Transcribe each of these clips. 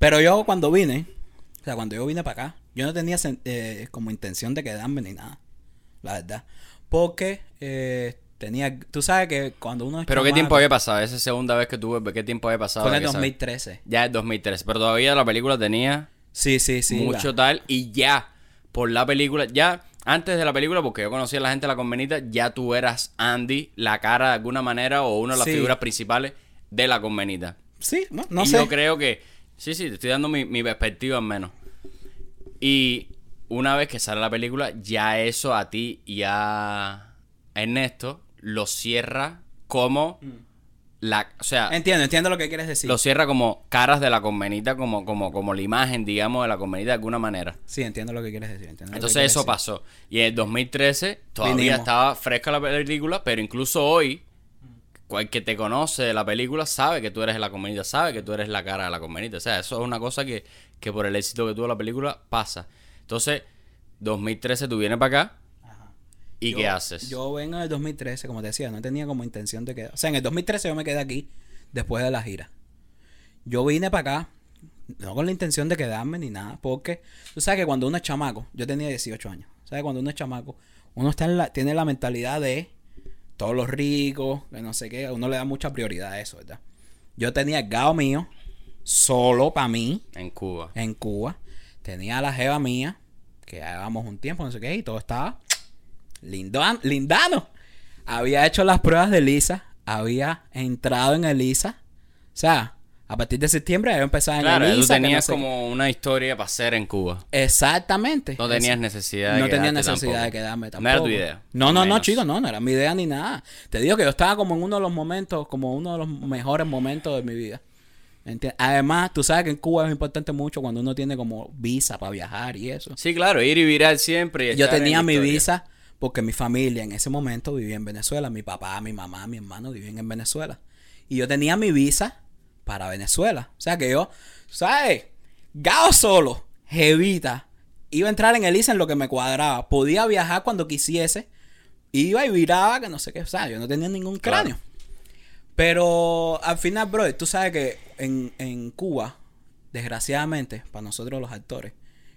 Pero yo cuando vine, o sea, cuando yo vine para acá, yo no tenía eh, como intención de quedarme ni nada. La verdad. Porque eh, tenía. Tú sabes que cuando uno es Pero ¿qué tiempo había pasado? Esa segunda vez que tuve, ¿qué tiempo había pasado? Fue en el Que sabes? 2013. Ya es 2003. Pero todavía la película tenía Sí, sí, sí. mucho la- tal. Y ya, por la película, ya antes de la película, porque yo conocía a la gente de la convenita, ya tú eras Andy, la cara de alguna manera, o una de las Sí. figuras principales de la convenita. Sí, no, no y sé. yo creo que, sí, sí, te estoy dando mi, mi perspectiva al menos. Y una vez que sale la película, ya eso a ti y a Ernesto lo cierra como la, o sea, Entiendo, entiendo lo que quieres decir. lo cierra como caras de la convenita, como, como, como la imagen, digamos, de la convenita de alguna manera. Sí, entiendo lo que quieres decir. Entonces quieres eso decir. pasó. Y en el 2013 todavía Vinimos. estaba fresca la película, pero incluso hoy, cual que te conoce de la película sabe que tú eres la convenita, sabe que tú eres la cara de la convenita. O sea, eso es una cosa que, que por el éxito que tuvo la película pasa. Entonces, 2013 tú vienes para acá y Yo- ¿qué haces? Yo vengo en el 2013, como te decía, no tenía como intención de quedar. O sea, en el 2013 yo me quedé aquí después de la gira. Yo vine para acá, no con la intención de quedarme ni nada, porque tú sabes que cuando uno es chamaco, yo tenía 18 años, ¿sabes? Cuando uno es chamaco, uno está en la, tiene la mentalidad de todos los ricos, que no sé qué, a uno le da mucha prioridad a eso, ¿verdad? Yo tenía el gao mío, solo para mí, en Cuba. en Cuba. Tenía a la jeva mía, que ya llevamos un tiempo, no sé qué, y todo estaba lindan, lindano. Había hecho las pruebas de Lisa, había entrado en Elisa. O sea, a partir de septiembre había empezado en Claro, Elisa. tú no tenías qué. como una historia para hacer en Cuba. Exactamente. No tenías necesidad de no tenía necesidad tampoco. de quedarme tampoco. No era tu idea. No, no, no, chicos, no, no era mi idea ni nada. Te digo que yo estaba como en uno de los momentos, como uno de los mejores momentos de mi vida. Enti- Además, tú sabes que en Cuba es importante mucho cuando uno tiene como visa para viajar y eso. Sí, claro, ir y virar siempre. y Yo tenía mi historia. visa porque mi familia en ese momento vivía en Venezuela. Mi papá, mi mamá, mi hermano vivían en Venezuela. Y yo tenía mi visa para Venezuela. O sea que yo, ¿sabes? Gao solo, jevita. Iba a entrar en el ISA en lo que me cuadraba. Podía viajar cuando quisiese. Iba y viraba, que no sé qué. O sea, yo no tenía ningún Claro. cráneo. Pero al final, bro, tú sabes que en, en Cuba, desgraciadamente, para nosotros los actores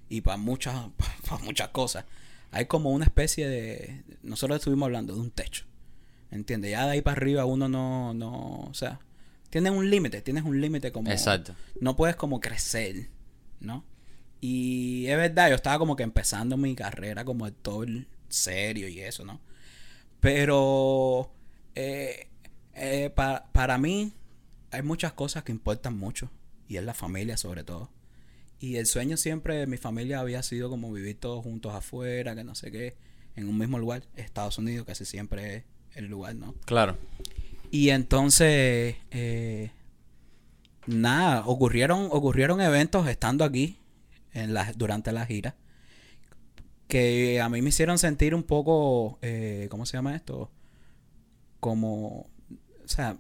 y para muchas, para muchas cosas, hay como una especie de. Nosotros estuvimos hablando de un techo. ¿Entiendes? Ya de ahí para arriba uno no. no o sea, tienes un límite, tienes un límite como. Exacto. No puedes como crecer, ¿no? Y es verdad, yo estaba como que empezando mi carrera como actor serio y eso, ¿no? Pero eh, eh, pa- para mí hay muchas cosas que importan mucho y es la familia sobre todo. Y el sueño siempre de mi familia había sido como vivir todos juntos afuera, que no sé qué, en un mismo lugar, Estados Unidos, casi siempre es el lugar, ¿no? Claro. Y entonces, eh, nada, ocurrieron, ocurrieron eventos estando aquí en la, durante la gira que a mí me hicieron sentir un poco, eh, ¿cómo se llama esto? Como, o sea,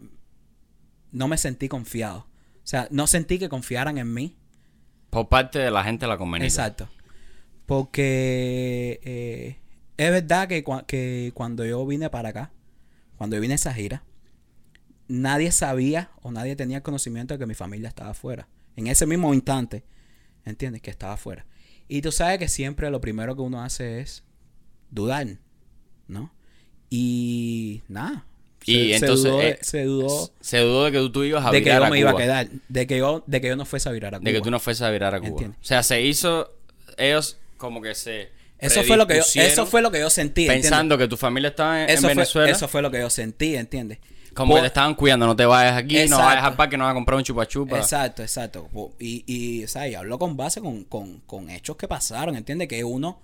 no me sentí confiado. O sea, no sentí que confiaran en mí. Por parte de la gente de la convenita. Exacto. Porque eh, es verdad que, que cuando yo vine para acá, cuando yo vine a esa gira, nadie sabía o nadie tenía conocimiento de que mi familia estaba afuera. En ese mismo instante, ¿entiendes? Que estaba afuera. Y tú sabes que siempre lo primero que uno hace es dudar, ¿no? Y nada. Y entonces, dudó, de- eh, se dudó Se dudó de que tú, tú ibas a de que yo a me iba a quedar, de que yo, de que yo no fuese a virar a Cuba. De que tú no fueses a virar a Cuba. Entiendo. O sea, se hizo. Ellos como que se. Eso fue lo que yo, eso fue lo que yo sentí. ¿entiendes? Pensando que tu familia estaba en, Venezuela. Fue, eso fue lo que yo sentí, ¿entiendes? Como Por- que te estaban cuidando, no te vayas aquí, no vayas al parque, no vas a comprar un chupa chupa. Exacto, exacto. Po- Y, y o sea, y hablo con base con, con, con hechos que pasaron, ¿entiendes? Que uno,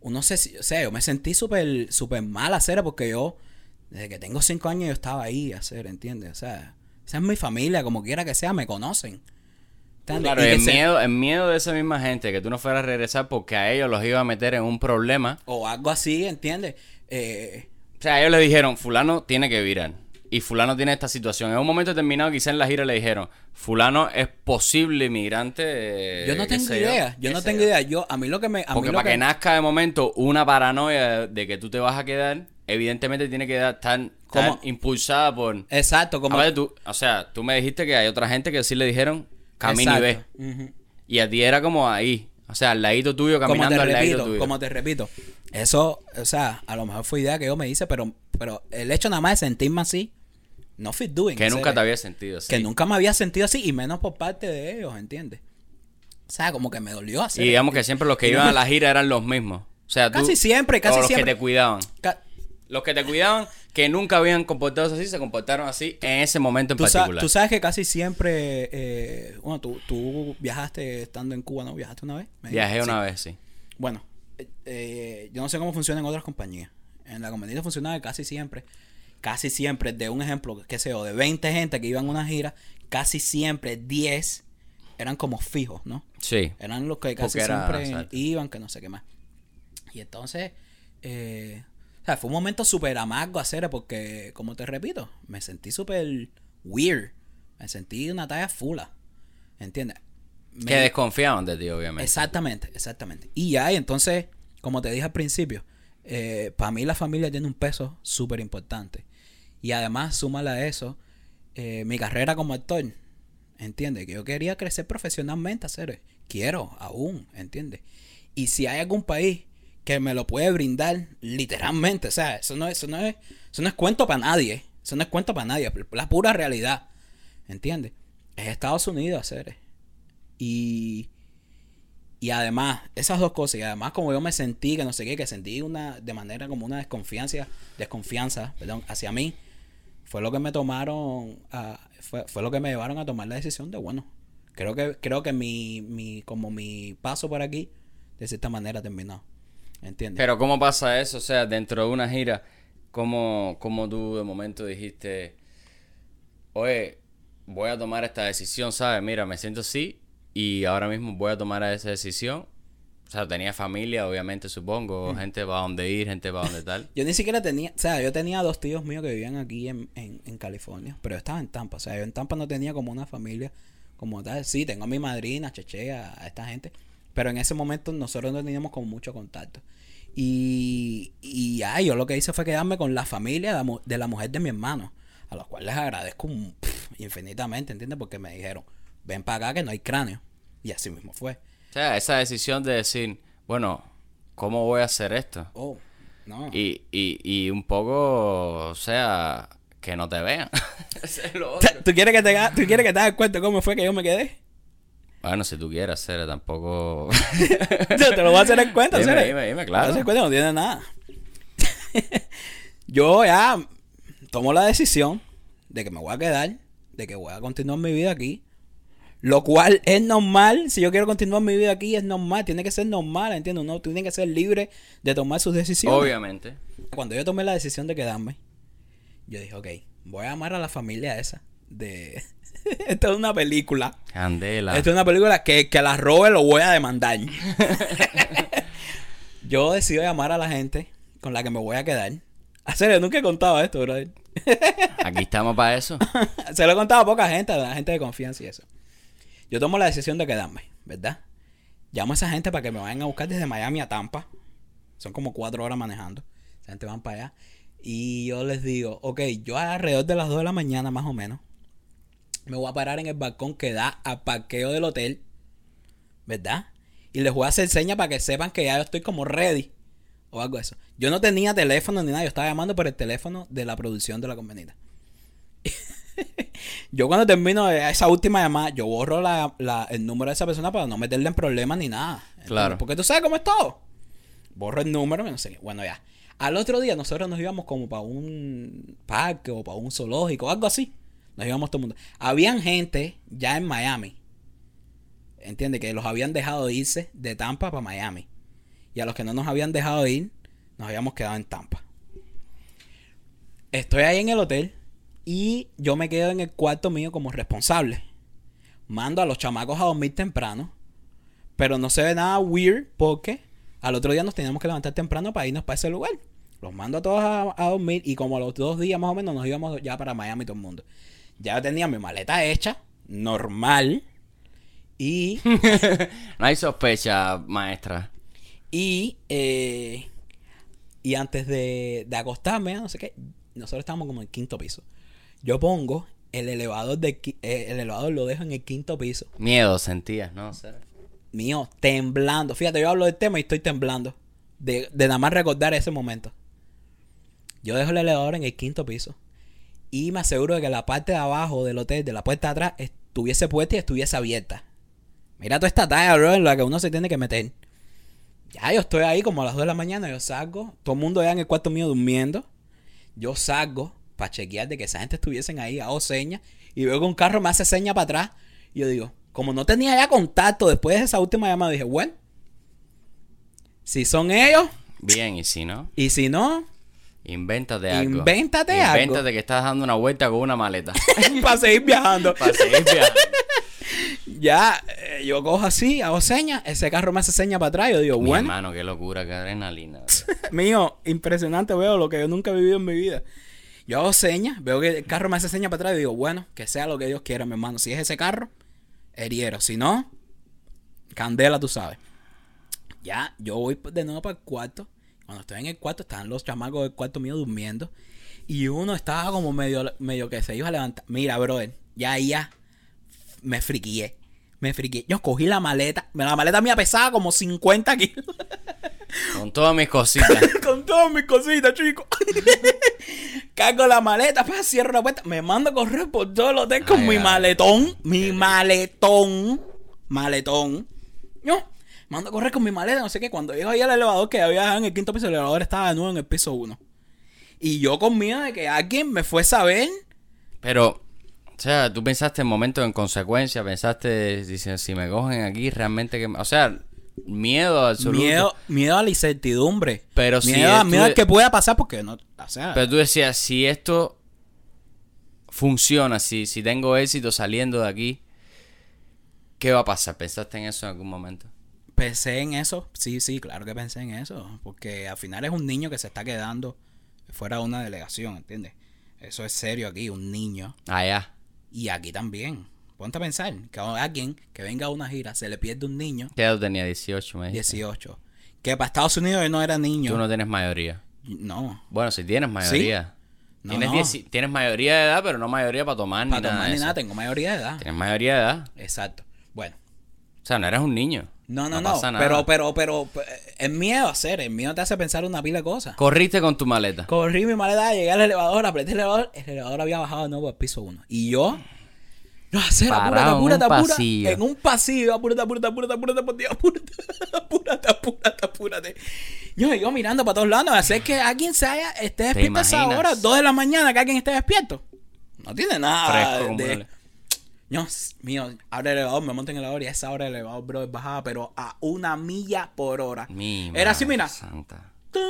uno se, o sea, yo me sentí súper, súper mal hacer porque yo, desde que tengo cinco años yo estaba ahí a hacer, ¿entiendes? O sea, esa es mi familia, como quiera que sea, me conocen. Claro, el se- miedo, el miedo de esa misma gente que tú no fueras a regresar porque a ellos los iba a meter en un problema. O algo así, ¿entiendes? Eh, O sea, ellos le dijeron, fulano tiene que virar. Y fulano tiene esta situación. En un momento determinado, quizá en la gira le dijeron, fulano es posible inmigrante. eh, yo no tengo idea, yo no tengo yo". idea. Yo, a mí lo que me... A Porque mí lo para que... que nazca de momento una paranoia de que tú te vas a quedar, evidentemente tiene que estar tan, impulsada por... Exacto, como... A ver, tú, o sea, tú me dijiste que hay otra gente que sí le dijeron camina y ve. Y a ti era como ahí. O sea, al ladito tuyo, caminando al ladito repito, tuyo. como te repito, eso, o sea, a lo mejor fue idea que yo me hice, pero, pero el hecho nada más de sentirme así, no fit doing. que nunca te había sentido así. Que nunca me había sentido así, y menos por parte de ellos, ¿entiendes? O sea, como que me dolió hacer. Y digamos que siempre los que iban a la gira eran los mismos. O sea, tú, Casi siempre, casi o los siempre. que te cuidaban. Ca- Los que te cuidaban, que nunca habían comportado así, se comportaron así en ese momento en Tú, sa- particular. tú sabes que casi siempre, eh, bueno, tú, tú viajaste estando en Cuba, ¿no? ¿Viajaste una vez? Viajé una vez, sí. Bueno, eh, eh, yo no sé cómo funciona en otras compañías. En la compañía funcionaba casi siempre, casi siempre, de un ejemplo, qué sé yo, de 20 gente que iban a una gira, casi siempre 10 eran como fijos, ¿no? Sí. Eran los que casi era- siempre exacto. iban, que no sé qué más. Y entonces, eh, o sea, fue un momento súper amargo hacer porque, como te repito, me sentí súper weird. Me sentí una talla fula. ¿Entiendes? Me- Que desconfiaban de ti, obviamente. Exactamente, exactamente. Y ya, y entonces, como te dije al principio, para mí la familia tiene un peso súper importante. Y además, súmale a eso, eh, mi carrera como actor, ¿entiendes? Que yo quería crecer profesionalmente, hacer, quiero aún, ¿entiendes? Y si hay algún país que me lo puede brindar, literalmente, o sea, eso no es, eso no es, eso no es cuento para nadie, eso no es cuento para nadie, la pura realidad, ¿entiendes? Es Estados Unidos, hacer. Y, y además, esas dos cosas, y además como yo me sentí, que no sé qué, que sentí una, de manera como una desconfianza, desconfianza, perdón, hacia mí, fue lo que me tomaron, fue, fue lo que me llevaron a tomar la decisión de, bueno, creo que, creo que mi, mi, como mi paso por aquí, de cierta manera terminó, ¿entiendes? Pero ¿cómo pasa eso? O sea, dentro de una gira, ¿cómo, cómo tú de momento dijiste, oye, voy a tomar esta decisión, ¿sabes? Mira, me siento así y ahora mismo voy a tomar esa decisión. O sea, tenía familia, obviamente, supongo, gente para dónde ir, gente para dónde tal. Yo ni siquiera tenía, o sea, yo tenía dos tíos míos que vivían aquí en, en, en California, pero yo estaba en Tampa, o sea, yo en Tampa no tenía como una familia como tal. Sí, tengo a mi madrina, a Cheche, a, a esta gente, pero en ese momento nosotros no teníamos como mucho contacto. Y, y ya, yo lo que hice fue quedarme con la familia de la, mu- de la mujer de mi hermano, a los cuales les agradezco infinitamente, ¿entiendes? Porque me dijeron, ven para acá que no hay cráneo. Y así mismo fue. O sea, esa decisión de decir, bueno, ¿cómo voy a hacer esto? Oh, no. Y, y, y un poco, o sea, que no te vean. Es lo otro. ¿Tú quieres que te, ¿Tú quieres que te das cuenta cómo fue que yo me quedé? Bueno, si tú quieres hacer, tampoco... Yo te lo voy a hacer en cuenta, Dime, dime, dime, Te lo voy a hacer claro. en cuenta, no tiene nada. yo ya tomo la decisión de que me voy a quedar, de que voy a continuar mi vida aquí. Lo cual es normal, si yo quiero continuar mi vida aquí, es normal, tiene que ser normal, ¿entiendes? Uno tiene que ser libre de tomar sus decisiones. Obviamente. Cuando yo tomé la decisión de quedarme, yo dije, ok, voy a amar a la familia esa. De... Esto es una película. Candela. Esto es una película que, que la robe lo voy a demandar. yo decido llamar a la gente con la que me voy a quedar. A serio, nunca he contado esto, brother. Aquí estamos para eso. Se lo he contado a poca gente, a la gente de confianza y eso. Yo tomo la decisión de quedarme, ¿verdad? Llamo a esa gente para que me vayan a buscar desde Miami a Tampa. Son como cuatro horas manejando. Esa gente van para allá. Y yo les digo, ok, yo alrededor de las 2 de la mañana más o menos, me voy a parar en el balcón que da al parqueo del hotel, ¿verdad? Y les voy a hacer señas para que sepan que ya yo estoy como ready o algo de eso. Yo no tenía teléfono ni nada, yo estaba llamando por el teléfono de la producción de la convenida. Yo cuando termino esa última llamada, yo borro la- la- el número de esa persona para no meterle en problemas ni nada. Claro. Porque tú sabes cómo es todo. Borro el número, no sé qué. Bueno, ya. Al otro día nosotros nos íbamos como para un parque o para un zoológico, algo así. Nos íbamos todo el mundo. Habían gente ya en Miami. Entiende que los habían dejado de irse de Tampa para Miami. Y a los que no nos habían dejado de ir, nos habíamos quedado en Tampa. Estoy ahí en el hotel y yo me quedo en el cuarto mío como responsable. Mando a los chamacos a dormir temprano. Pero no se ve nada weird porque al otro día nos teníamos que levantar temprano para irnos para ese lugar. Los mando a todos a, a dormir y como a los dos días más o menos nos íbamos ya para Miami todo el mundo. Ya tenía mi maleta hecha, normal. Y, No hay sospecha, maestra. y, eh, y antes de, de acostarme, no sé qué, nosotros estábamos como en el quinto piso. Yo pongo el elevador, de, eh, el elevador lo dejo en el quinto piso. Miedo sentías, ¿no? Mío, temblando. Fíjate, yo hablo del tema y estoy temblando. De, de nada más recordar ese momento. Yo dejo el elevador en el quinto piso. Y me aseguro de que la parte de abajo del hotel, de la puerta de atrás, estuviese puesta y estuviese abierta. Mira toda esta talla, bro, en la que uno se tiene que meter. Ya yo estoy ahí como a las 2 de la mañana, yo salgo. Todo el mundo ya en el cuarto mío durmiendo. Yo salgo para chequear de que esa gente estuviesen ahí, hago señas. Y veo que un carro me hace seña para atrás. Y yo digo, como no tenía ya contacto después de esa última llamada, dije, bueno, si son ellos, Bien, y si no, y si no, invéntate algo. Invéntate algo. Invéntate que estás dando una vuelta con una maleta. para seguir viajando. Para seguir viajando. Ya, eh, yo cojo así, hago señas, ese carro me hace seña para atrás. Yo digo, Mi bueno, hermano, qué locura, qué adrenalina. mío, impresionante, veo lo que yo nunca he vivido en mi vida. Yo hago señas, veo que el carro me hace seña para atrás y digo, bueno, que sea lo que Dios quiera, mi hermano. Si es ese carro, heriero. Si no, candela, tú sabes. Ya, yo voy de nuevo para el cuarto. Cuando estoy en el cuarto, están los chamacos del cuarto mío durmiendo. Y uno estaba como medio, medio que se iba a levantar. Mira, brother, ya, ya, me friqué. Me friqué. Yo cogí la maleta. La maleta mía pesaba como 50 kilos. Con todas mis cositas. con todas mis cositas, chicos. Cargo la maleta, pa, cierro la puerta. Me mando a correr por todo el hotel con Ay, mi ay. maletón. Mi maletón. Maletón. Yo mando a correr con mi maleta, no sé qué. Cuando llego ahí al elevador, que había en el quinto piso, el elevador estaba de nuevo en el piso 1. Y yo con miedo de que alguien me fuese a ver. Pero, o sea, tú pensaste en momentos en consecuencia, pensaste, dice, si me cogen aquí, realmente que... me-". O sea, miedo absoluto. Miedo, miedo a la incertidumbre. Pero si miedo, a- miedo a que pueda pasar porque no. O sea, Pero tú decías, si esto funciona, si, si tengo éxito saliendo de aquí, ¿qué va a pasar? ¿Pensaste en eso en algún momento? Pensé en eso, sí, sí, claro que pensé en eso, porque al final es un niño que se está quedando fuera de una delegación, ¿entiendes? Eso es serio aquí, un niño, Allá. Y aquí también. Ponte a pensar que a alguien que venga a una gira se le pierde un niño, ¿Qué edad tenía? 18, me dijiste. 18, que para Estados Unidos él no era niño. Tú no tienes mayoría. No, Bueno, si tienes mayoría. No, tienes, no. dieci- tienes mayoría de edad, pero no mayoría para tomar ni para nada. tomar de ni nada, tengo mayoría de edad. Tienes mayoría de edad. Exacto. Bueno, O sea, no eres un niño. No, no, no, pasa nada. pero, pero, pero, eh, es miedo hacer, el miedo te hace pensar una pila de cosas. Corriste con tu maleta. Corrí mi maleta, llegué al elevador, apreté el elevador, el elevador había bajado de nuevo al piso 1. Y yo, no, hacer, apúrate, apúrate, apúrate. En un pasillo, apúrate, apúrate, apúrate, apúrate, Dios, apúrate, apúrate, apúrate, apúrate. Yo, yo mirando para todos lados, hacer que alguien se haya, esté despierto a esa hora, 2 de la mañana, que alguien esté despierto. No tiene nada Fresco de... el- No, s- mío, abre el elevador, me monto en el elevador y a esa hora el elevador, bro, bajaba, pero a una milla por hora. Mi Era así, mira. Santa. Tun,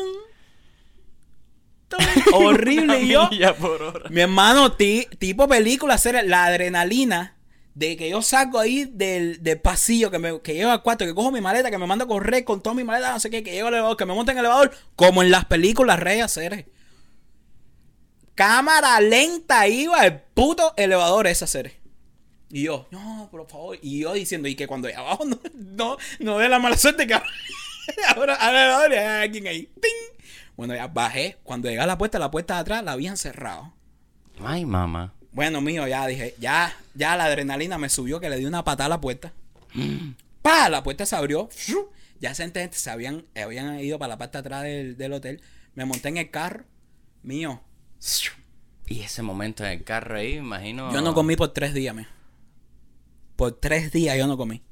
horrible y yo. Mi hermano, ti- tipo película, hacer la adrenalina de que yo salgo ahí del, del pasillo, que, me, que llego al cuarto, que cojo mi maleta, que me mando a correr con toda mi maleta, no sé qué, que llego al elevador, que me monto en el elevador, como en las películas Rey hacer. Cámara lenta iba el puto elevador ese hacer. Y yo, no, por favor. Y yo diciendo, y que cuando de abajo no, no, no dé la mala suerte que ahora elevador y hay alguien ahí. ¡Ting! Bueno, ya bajé. Cuando llegué a la puerta, la puerta de atrás la habían cerrado. Ay, mamá. Bueno, mío, ya dije, ya, ya la adrenalina me subió que le di una patada a la puerta. ¡Pa! La puerta se abrió. ¡Fru! Ya esa gente se habían, habían ido para la parte de atrás del, del hotel. Me monté en el carro. Mío. Y ese momento en el carro ahí, imagino. Yo no comí por tres días, mío. Por tres días yo no comí.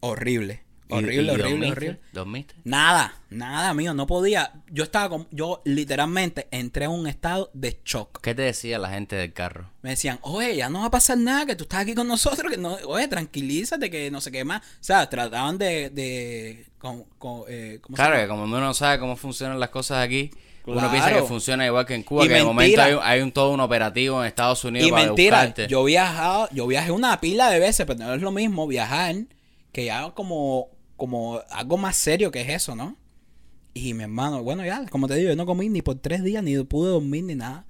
Horrible. ¿Y- Horrible, y horrible, horrible. ¿Dormiste? Nada, nada, mío. No podía. Yo estaba con. Yo literalmente entré en un estado de shock. ¿Qué te decía la gente del carro? Me decían, oye, ya no va a pasar nada, que tú estás aquí con nosotros, que no, oye, tranquilízate, que no sé qué más. O sea, trataban de, de, con, con, eh, ¿cómo se Claro, que como uno no sabe cómo funcionan las cosas aquí, uno Claro. piensa que funciona igual que en Cuba, Y que de momento hay, un- hay un todo un operativo en Estados Unidos Y para mentira, buscarte. yo viajado, yo viajé una pila de veces, pero no es lo mismo viajar que ya como, como algo más serio que es eso, ¿no? Y mi hermano, bueno, ya, como te digo, yo no comí ni por tres días, ni pude dormir, ni nada.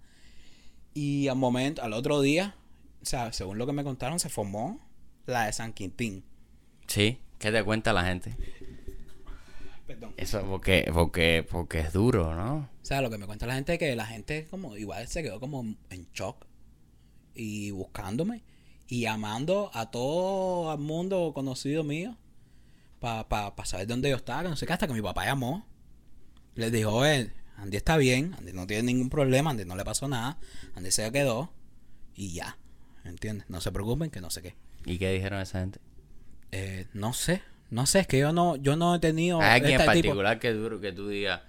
Y al momento, al otro día, o sea, según lo que me contaron, se formó la de San Quintín. Sí, ¿qué te cuenta la gente? Perdón. Eso porque, porque, porque es duro, ¿no? O sea, lo que me cuenta la gente es que la gente como igual se quedó como en shock. y buscándome y llamando a todo el mundo conocido mío para pa, pa saber dónde yo estaba, que no sé qué, hasta que mi papá llamó. Les dijo, oye, Andy está bien, Andy no tiene ningún problema, Andy no le pasó nada, Andy se quedó y ya, ¿entiendes? No se preocupen, que no sé qué. ¿Y qué dijeron esa gente? Eh, no sé, no sé, es que yo no, yo no he tenido... ¿Hay alguien en este tipo- particular que, tú, que tú digas,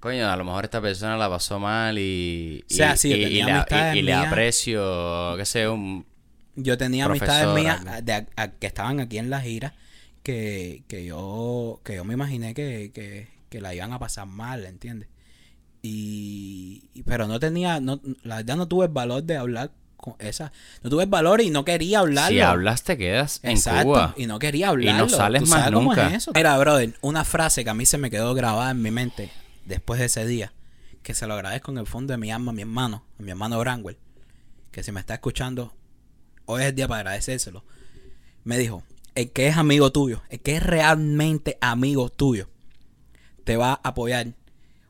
coño, a lo mejor esta persona la pasó mal y, O sea, y, sí, yo y- y tenía le, amistades y- y le mías. aprecio, qué sé, un... Yo tenía amistades mías algo. de, a- a- que estaban aquí en la gira que, que yo que yo me imaginé que, que, que la iban a pasar mal, ¿entiendes? Y, pero no tenía, no, la verdad no tuve el valor de hablar esa, no tuve valor y no quería hablarlo. Si hablas te quedas en Exacto, Cuba. y no quería hablarlo. sales ¿Tú más sabes cómo es nunca. eso? Mira, brother, una frase que a mí se me quedó grabada en mi mente después de ese día, que se lo agradezco en el fondo de mi alma a mi hermano, a mi hermano Branwell, que si me está escuchando, hoy es el día para agradecérselo. Me dijo, el que es amigo tuyo, el que es realmente amigo tuyo, te va a apoyar,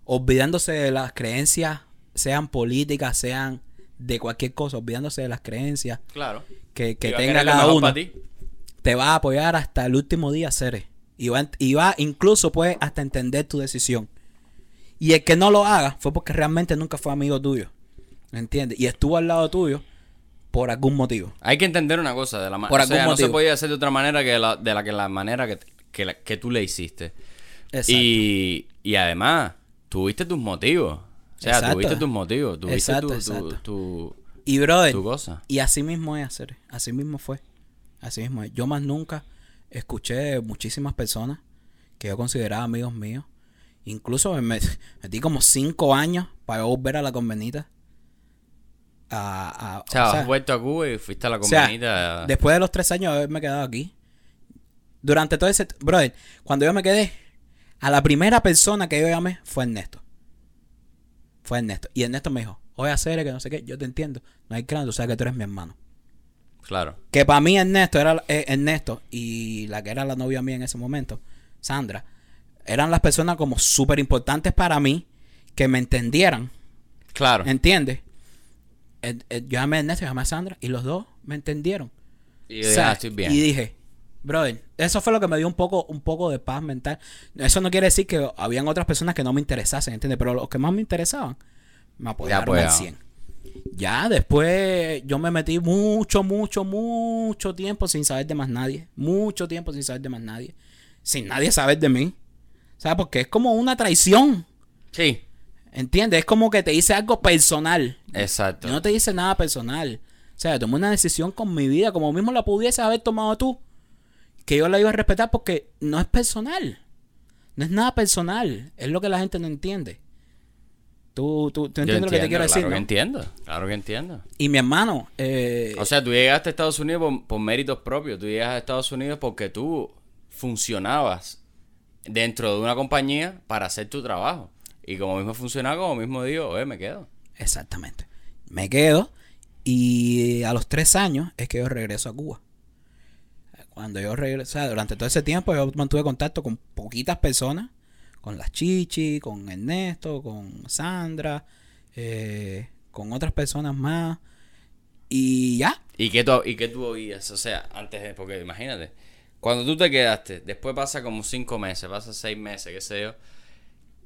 olvidándose de las creencias, sean políticas, sean de cualquier cosa, olvidándose de las creencias Claro. que, que tenga cada uno ti. te va a apoyar hasta el último día, Cere. Y va, y va incluso puede hasta entender tu decisión. Y el que no lo haga fue porque realmente nunca fue amigo tuyo. ¿Me entiendes? Y estuvo al lado tuyo por algún motivo. Hay que entender una cosa, de la Por o sea, algún no se motivo. podía hacer de otra manera que la, de la que la manera que, que, la- que tú le hiciste. Exacto. Y, y además, tuviste tus motivos. O sea, Exacto. tuviste tus motivos, tuviste Exacto, tu, tu, exacto. tu- Y brother, tu cosa. y así mismo es hacer. Así mismo fue. Así mismo es. Yo más nunca escuché muchísimas personas que yo consideraba amigos míos. Incluso me met- metí como cinco años para volver a la convenita. A, a- O sea, o sea, has vuelto a Cuba y fuiste a la O sea, convenita. después de los tres años de haberme quedado aquí, durante todo ese... Brother, cuando yo me quedé, a la primera persona que yo llamé fue Ernesto. Fue Ernesto. Y Ernesto me dijo, oye, hacer que no sé qué, yo te entiendo. No hay cráneo, tú sabes que tú eres mi hermano. Claro. Que para mí Ernesto era eh, Ernesto y la que era la novia mía en ese momento, Sandra, eran las personas como súper importantes para mí que me entendieran. Claro. ¿Entiendes? Eh, eh, yo llamé a Ernesto y llamé a Sandra y los dos me entendieron. y O yo sea, ya estoy bien. Y dije, brother, eso fue lo que me dio un poco, un poco de paz mental. Eso no quiere decir que habían otras personas que no me interesasen, ¿entiendes? Pero los que más me interesaban, me apoyaron al apoyaban. 100. Ya después yo me metí mucho, mucho, mucho tiempo sin saber de más nadie. Mucho tiempo sin saber de más nadie. Sin nadie saber de mí. ¿Sabes? Porque es como una traición. Sí, ¿Entiendes? Es como que te dice algo personal. exacto. Yo no te dice nada personal. O sea, tomé una decisión con mi vida, como mismo la pudieses haber tomado tú. Que yo la iba a respetar porque no es personal. No es nada personal. Es lo que la gente no entiende. Tú, tú, tú entiendes lo que te quiero claro decir, que ¿no? entiendo. Claro que entiendo. Y mi hermano, eh, O sea, tú llegaste a Estados Unidos por, por méritos propios. Tú llegas a Estados Unidos porque tú funcionabas dentro de una compañía para hacer tu trabajo. Y como mismo funcionaba, como mismo digo, oye, me quedo. exactamente. Me quedo y a los tres años es que yo regreso a Cuba. Cuando yo regreso, o sea, durante todo ese tiempo yo mantuve contacto con poquitas personas, con las Chichi, con Ernesto, con Sandra, eh, con otras personas más. Y ya, ¿Y qué, tú, ¿Y qué tú oías? O sea, antes de... Porque imagínate, cuando tú te quedaste, después pasa como cinco meses, pasa seis meses, qué sé yo.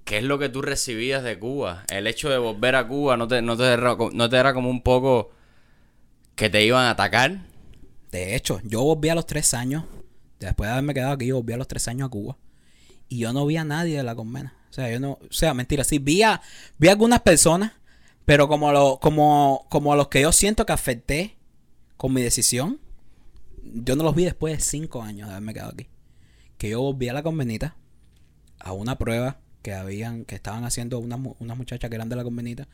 ¿Qué es lo que tú recibías de Cuba? El hecho de volver a Cuba no te, no te, no te era como un poco que te iban a atacar. De hecho, yo volví a los tres años, después de haberme quedado aquí, yo volví a los tres años a Cuba. Y yo no vi a nadie de la colmena. O sea, yo no, o sea, mentira, sí, vi a, vi algunas personas, pero como, lo, como, como a los que yo siento que afecté con mi decisión, yo no los vi después de cinco años de haberme quedado aquí. Que yo volví a la convenita, a una prueba que habían, que estaban haciendo unas, unas muchachas que eran de la convenita,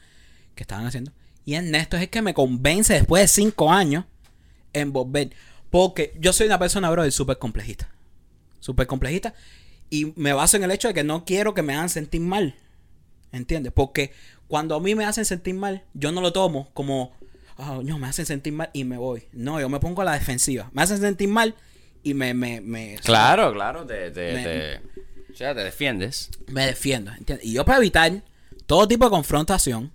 que estaban haciendo. Y Ernesto es el que me convence después de cinco años en volver. Porque yo soy una persona, bro, súper complejista. Súper complejista. Y me baso en el hecho de que no quiero que me hagan sentir mal. ¿Entiendes? Porque cuando a mí me hacen sentir mal, yo no lo tomo como, oh, no, me hacen sentir mal y me voy. No, yo me pongo a la defensiva. Me hacen sentir mal y me, me, me, Claro, claro, te, te, Me- te- o sea, te defiendes. me defiendo. ¿entiendes? Y yo para evitar todo tipo de confrontación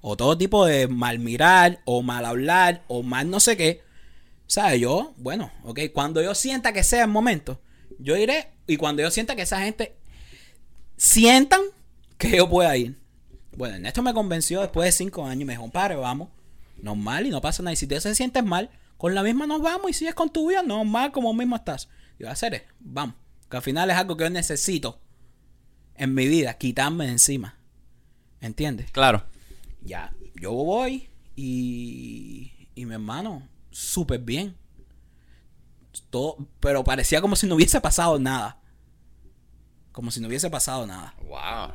o todo tipo de mal mirar, o mal hablar, o mal no sé qué. ¿Sabes? Yo, bueno, ok, cuando yo sienta que sea el momento, yo iré, y cuando yo sienta que esa gente sientan que yo pueda ir. Bueno, en esto me convenció después de cinco años, me dijo, padre, vamos, normal y no pasa nada. Y si te se sientes mal, con la misma nos vamos y sigues con tu vida normal como mismo estás. Y a hacer, vamos, que al final es algo que yo necesito en mi vida, quitarme de encima. ¿Entiendes? Claro. Ya, yo voy y, y mi hermano, súper bien. Todo, pero parecía como si no hubiese pasado nada. Como si no hubiese pasado nada. Wow.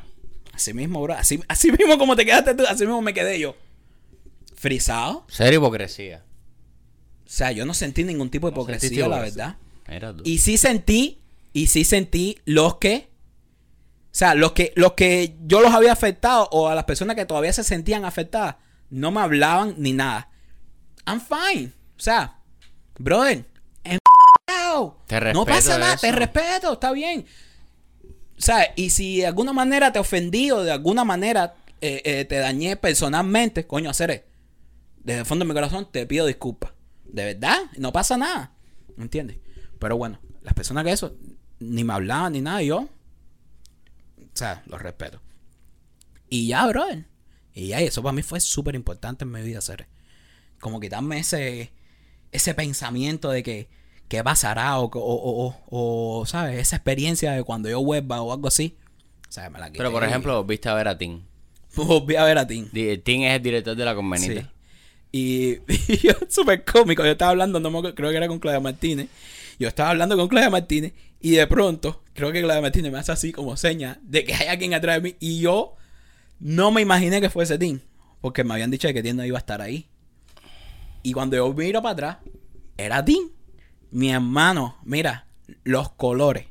Así mismo, bro. Así, así mismo como te quedaste tú, así mismo me quedé yo. Frisado. Serio hipocresía. O sea, yo no sentí ningún tipo de No hipocresía, la verdad. Y sí sentí, y sí sentí los que, o sea, los que, los que yo los había afectado o a las personas que todavía se sentían afectadas, no me hablaban ni nada. I'm fine. O sea, brother, en Te no pasa nada, te respeto, está bien. O sea, y si de alguna manera te ofendí o de alguna manera eh, eh, te dañé personalmente, coño, hacer desde el fondo de mi corazón te pido disculpas. De verdad, no pasa nada. ¿Entiendes? Pero bueno, las personas que eso ni me hablaban ni nada, yo, o sea, los respeto. Y ya, brother. Y ya, y eso para mí fue súper importante en mi vida, hacer. Como quitarme ese, ese pensamiento de que, qué pasará o, o, o, o, ¿sabes? Esa experiencia de cuando yo vuelva o algo así. O sea, me la Pero por ejemplo, viste a ver a Tim. Volví a ver a Tim. Tim es el director de la Sí. convenita. Y, y yo, súper cómico, yo estaba hablando, no me creo que era con Claudia Martínez. Yo estaba hablando con Claudia Martínez y de pronto, creo que Claudia Martínez me hace así como seña de que hay alguien atrás de mí. Y yo no me imaginé que fuese Tim, porque me habían dicho que Tim no iba a estar ahí. Y cuando yo miro para atrás, era Tim. Mi hermano, mira, los colores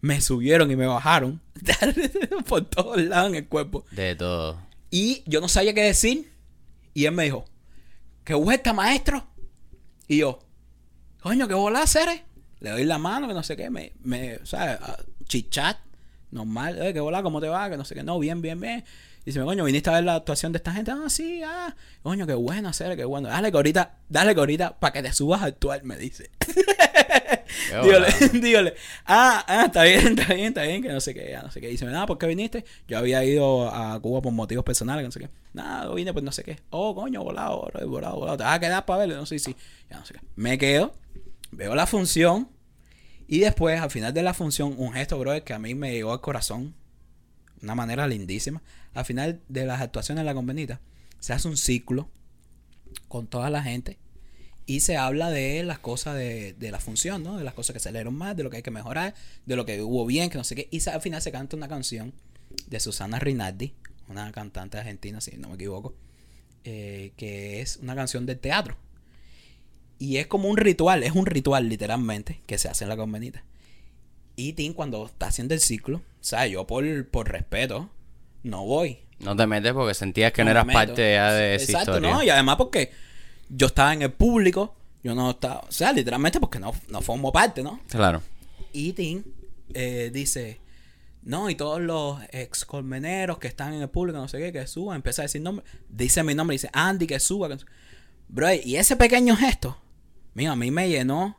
me subieron y me bajaron por todos lados en el cuerpo. De todo. Y yo no sabía qué decir. Y él me dijo, ¿qué vuelta, maestro? Y yo, coño, ¿qué bola hacer? Le doy la mano, que no sé qué, me, me ¿sabes? Chichat, normal, eh, ¿qué bola, cómo te va? Que no sé qué, no, bien, bien, bien. Dice, coño, viniste a ver la actuación de esta gente. Ah, sí, ah, coño, qué bueno hacer, qué bueno. Dale que ahorita, dale que ahorita, para que te subas a actuar, me dice. Dígale, dígale, ah, ah, está bien, está bien, está bien, que no sé qué, no sé qué. Dice, nada, ¿por qué viniste? Yo había ido a Cuba por motivos personales, que no sé qué. Nada, vine pues no sé qué. Oh, coño, volado, volado, volado. ¿Te vas a quedar para verlo? No sé, sí. Ya no sé qué. Me quedo, veo la función y después, al final de la función, un gesto, bro, que a mí me llegó al corazón. Una manera lindísima. Al final de las actuaciones de la convenita, se hace un ciclo con toda la gente y se habla de las cosas de, de la función, ¿no? De las cosas que salieron mal, de lo que hay que mejorar, de lo que hubo bien, que no sé qué. Y al final se canta una canción de Susana Rinaldi, una cantante argentina, si no me equivoco, eh, que es una canción del teatro. Y es como un ritual, es un ritual literalmente que se hace en la convenita. Y Tim cuando está haciendo el ciclo, o sea, yo por, por respeto no voy. No te metes porque sentías que no, eras parte ya de esa Exacto, historia. no, y además porque yo estaba en el público, yo no estaba, o sea, literalmente porque no, no formo parte, ¿no? Claro. Y Tim eh, dice, no, y todos los ex colmeneros que están en el público, no sé qué, que suban, empieza a decir nombre, dice mi nombre, dice Andy, que suba. que- Bro, y ese pequeño gesto, mira, a mí me llenó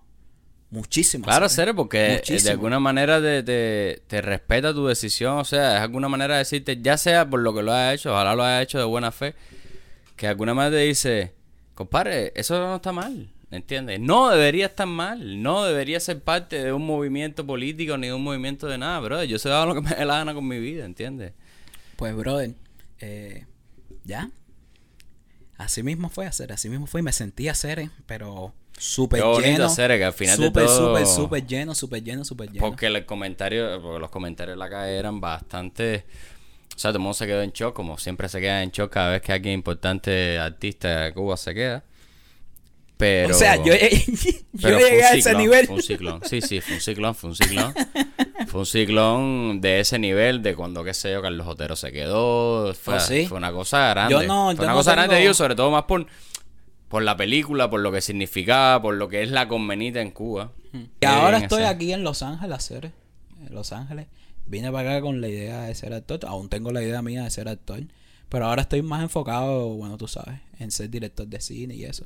muchísimo. Claro, serio, porque eh, de alguna manera te, te, te respeta tu decisión, o sea, es alguna manera de decirte, ya sea por lo que lo has hecho, ojalá lo hayas hecho de buena fe, que de alguna manera te dice, compadre, eso no está mal, ¿entiendes? No debería estar mal, no debería ser parte de un movimiento político ni de un movimiento de nada, bro, yo sé lo que me dé la gana con mi vida, ¿entiendes? Pues, brother, eh, ya. Así mismo fue hacer, así mismo fue y me sentí hacer, eh, pero súper Qué bonito lleno. hacer, que al final de súper, todo- súper, súper lleno, súper lleno, súper lleno. Porque el comentario, porque los comentarios de la calle eran bastante. O sea, todo el mundo se quedó en shock, como siempre se queda en shock cada vez que alguien importante, artista de Cuba se queda. Pero. o sea, yo, yo llegué a ese nivel. Fue un ciclón. Sí, sí, fue un ciclón, fue un ciclón. fue un ciclón de ese nivel, de cuando, qué sé yo, Carlos Otero se quedó. Fue, ¿Oh, sí? fue una cosa grande. Yo no- fue yo una no cosa grande, tengo- digo, sobre todo más por, por la película, por lo que significaba, por lo que es la convenita en Cuba. Y ahora estoy ese. aquí en Los Ángeles, hacer en Los Ángeles. Vine para acá con la idea de ser actor. Aún tengo la idea mía de ser actor. Pero ahora estoy más enfocado, bueno, tú sabes, en ser director de cine y eso.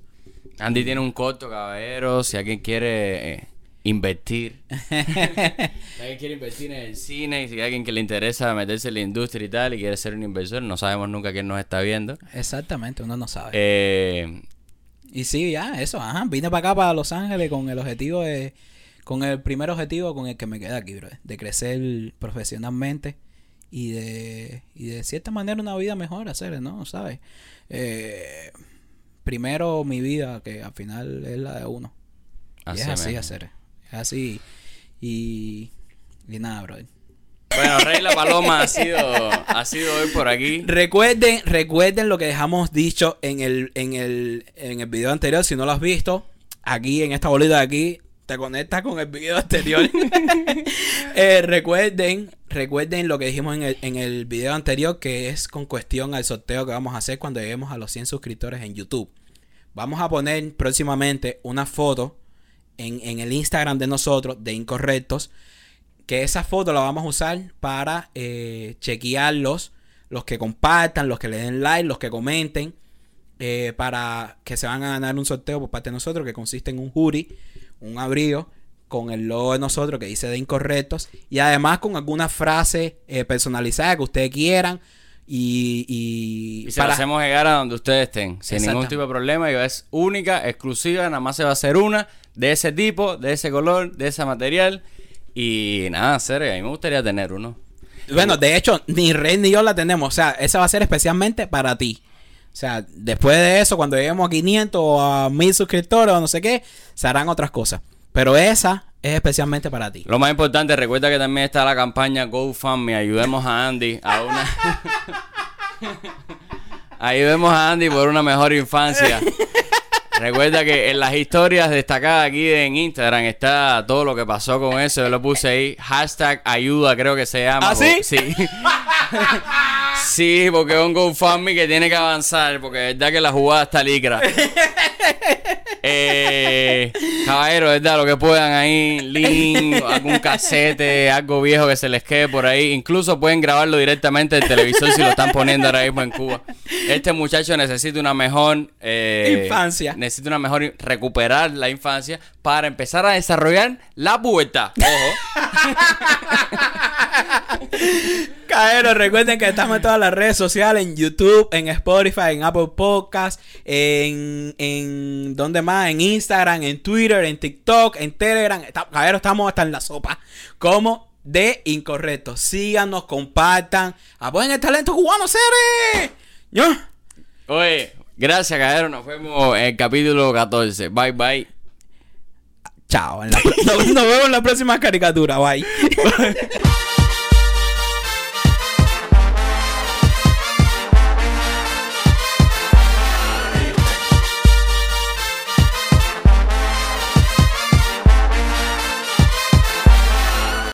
Andy tiene un corto, caballero. Si alguien quiere eh, invertir. si alguien quiere invertir en el cine y si hay alguien que le interesa meterse en la industria y tal y quiere ser un inversor, no sabemos nunca quién nos está viendo. Exactamente, uno no sabe. Eh, y sí, ya, eso, ajá. Vine para acá, para Los Ángeles, con el objetivo de. Con el primer objetivo con el que me quedé aquí, bro. De crecer profesionalmente y de. Y de cierta manera una vida mejor hacer, ¿no? ¿Sabes? Eh, primero mi vida, que al final es la de uno. y es así, hacer. Es así. Y. Y nada, bro. Bueno, Rey La Paloma ha sido, ha sido hoy por aquí. Recuerden, recuerden lo que dejamos dicho en el, en el, en el video anterior. Si no lo has visto, aquí en esta bolita de aquí, te conectas con el video anterior. Eh, recuerden, recuerden lo que dijimos en el, en el video anterior, que es con cuestión al sorteo que vamos a hacer cuando lleguemos a los 100 suscriptores en YouTube. Vamos a poner próximamente una foto en, en el Instagram de nosotros, de Incorrectos que esa foto la vamos a usar para eh, chequearlos, los que compartan, los que le den like, los que comenten, eh, para que se van a ganar un sorteo por parte de nosotros que consiste en un hoodie, un abrigo con el logo de nosotros que dice de incorrectos y además con alguna frase eh, personalizada que ustedes quieran y, y, y se la hacemos llegar a donde ustedes estén sin ningún tipo de problema y es única, exclusiva, nada más se va a hacer una de ese tipo, de ese color, de ese material y nada, serio, a mí me gustaría tener uno. Bueno, de hecho, ni Rey ni yo la tenemos. O sea, esa va a ser especialmente para ti. O sea, después de eso, cuando lleguemos a 500 o a 1000 suscriptores o no sé qué, se harán otras cosas. Pero esa es especialmente para ti. Lo más importante, recuerda que también está la campaña GoFundMe. Ayudemos a Andy a una. Ayudemos a Andy por una mejor infancia. Recuerda que en las historias destacadas aquí en Instagram está todo lo que pasó con eso. Yo lo puse ahí. Hashtag ayuda, creo que se llama. ¿Ah, sí? Sí. sí, porque es un GoFundMe que tiene que avanzar. Porque es verdad que la jugada está licra. eh, caballero, verdad, lo que puedan ahí. Link, algún casete, algo viejo que se les quede por ahí. Incluso pueden grabarlo directamente del televisor si lo están poniendo ahora mismo en Cuba. Este muchacho necesita una mejor eh, infancia necesita una mejor recuperar la infancia para empezar a desarrollar la pubertad. Ojo. Caeros, recuerden que estamos en todas las redes sociales, en YouTube, en Spotify, en Apple Podcasts, en, en ¿dónde más? En Instagram, en Twitter, en TikTok, en Telegram. Caeros, estamos hasta en la sopa. Como de incorrecto. Síganos, compartan, apoyen el talento cubano, seres. ¿Yo? Oye, Gracias, cadero. Nos vemos en el capítulo 14. Bye, bye. Chao. nos, vemos en la próxima caricatura. Bye.